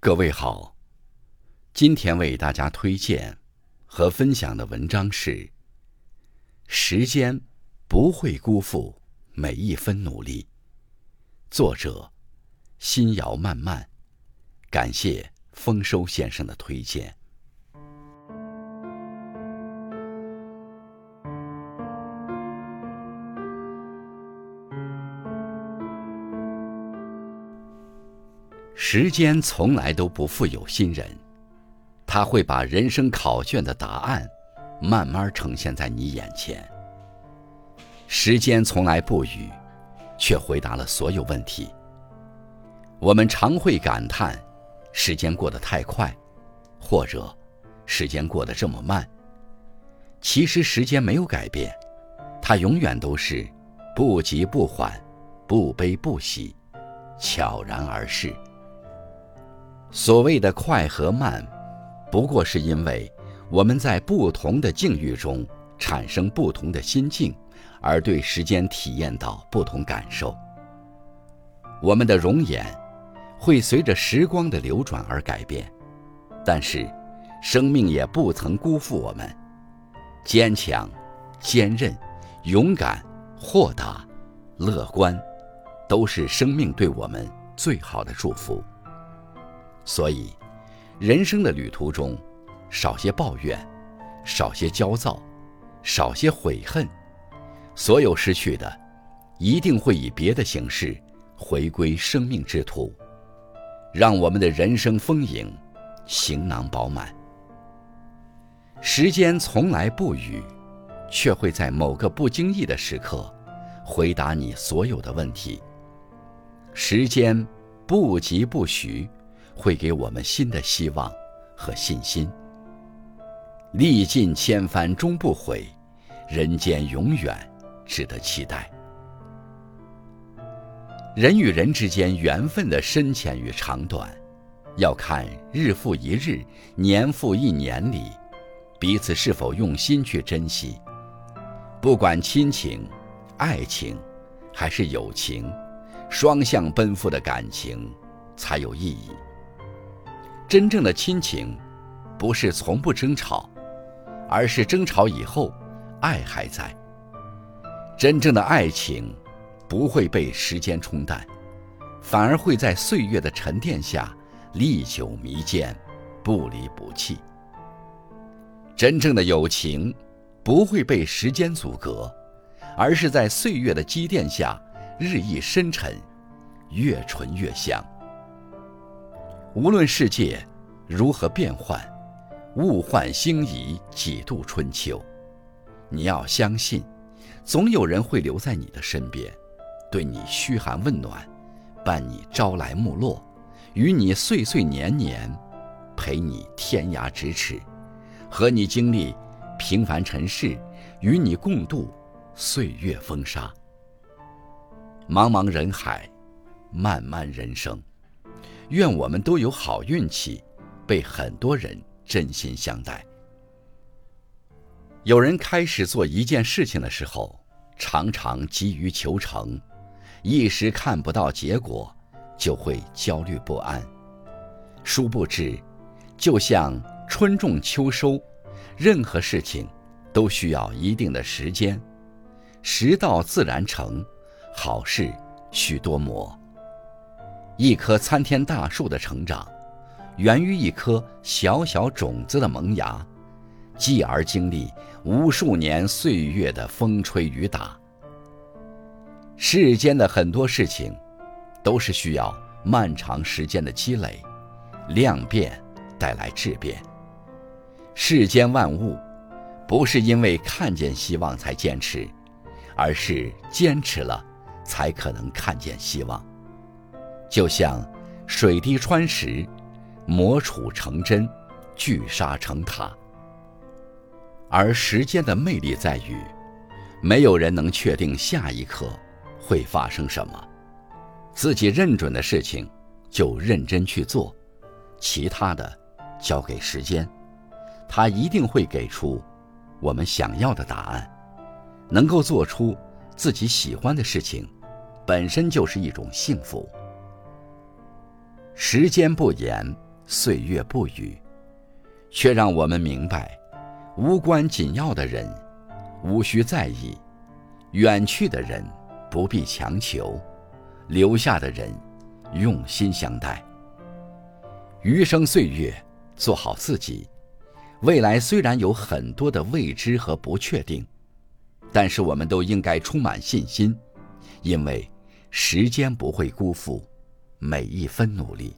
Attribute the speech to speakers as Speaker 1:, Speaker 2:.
Speaker 1: 各位好，今天为大家推荐和分享的文章是《时间不会辜负每一分努力》，作者心遥漫漫，感谢丰收先生的推荐。时间从来都不负有心人，他会把人生考卷的答案慢慢呈现在你眼前。时间从来不语，却回答了所有问题。我们常会感叹时间过得太快，或者时间过得这么慢。其实时间没有改变，它永远都是不急不缓，不悲不喜，悄然而逝。所谓的快和慢，不过是因为我们在不同的境遇中产生不同的心境，而对时间体验到不同感受。我们的容颜会随着时光的流转而改变，但是生命也不曾辜负我们。坚强、坚韧、勇敢、豁达、乐观，都是生命对我们最好的祝福。所以，人生的旅途中，少些抱怨，少些焦躁，少些悔恨，所有失去的，一定会以别的形式回归生命之途，让我们的人生丰盈，行囊饱满。时间从来不语，却会在某个不经意的时刻，回答你所有的问题。时间不疾不徐。会给我们新的希望和信心。历尽千帆终不悔，人间永远值得期待。人与人之间缘分的深浅与长短，要看日复一日、年复一年里，彼此是否用心去珍惜。不管亲情、爱情，还是友情，双向奔赴的感情才有意义。真正的亲情，不是从不争吵，而是争吵以后，爱还在。真正的爱情，不会被时间冲淡，反而会在岁月的沉淀下历久弥坚，不离不弃。真正的友情，不会被时间阻隔，而是在岁月的积淀下日益深沉，越醇越香。无论世界如何变幻，物换星移几度春秋，你要相信，总有人会留在你的身边，对你嘘寒问暖，伴你朝来暮落，与你岁岁年年，陪你天涯咫尺，和你经历平凡尘世，与你共度岁月风沙。茫茫人海，漫漫人生。愿我们都有好运气，被很多人真心相待。有人开始做一件事情的时候，常常急于求成，一时看不到结果，就会焦虑不安。殊不知，就像春种秋收，任何事情都需要一定的时间，时到自然成，好事需多磨。一棵参天大树的成长，源于一颗小小种子的萌芽，继而经历无数年岁月的风吹雨打。世间的很多事情，都是需要漫长时间的积累，量变带来质变。世间万物，不是因为看见希望才坚持，而是坚持了，才可能看见希望。就像水滴穿石，磨杵成针，聚沙成塔。而时间的魅力在于，没有人能确定下一刻会发生什么，自己认准的事情就认真去做，其他的交给时间，他一定会给出我们想要的答案。能够做出自己喜欢的事情，本身就是一种幸福。时间不言，岁月不语，却让我们明白，无关紧要的人，无需在意；远去的人，不必强求；留下的人，用心相待。余生岁月，做好自己。未来虽然有很多的未知和不确定，但是我们都应该充满信心，因为时间不会辜负每一分努力。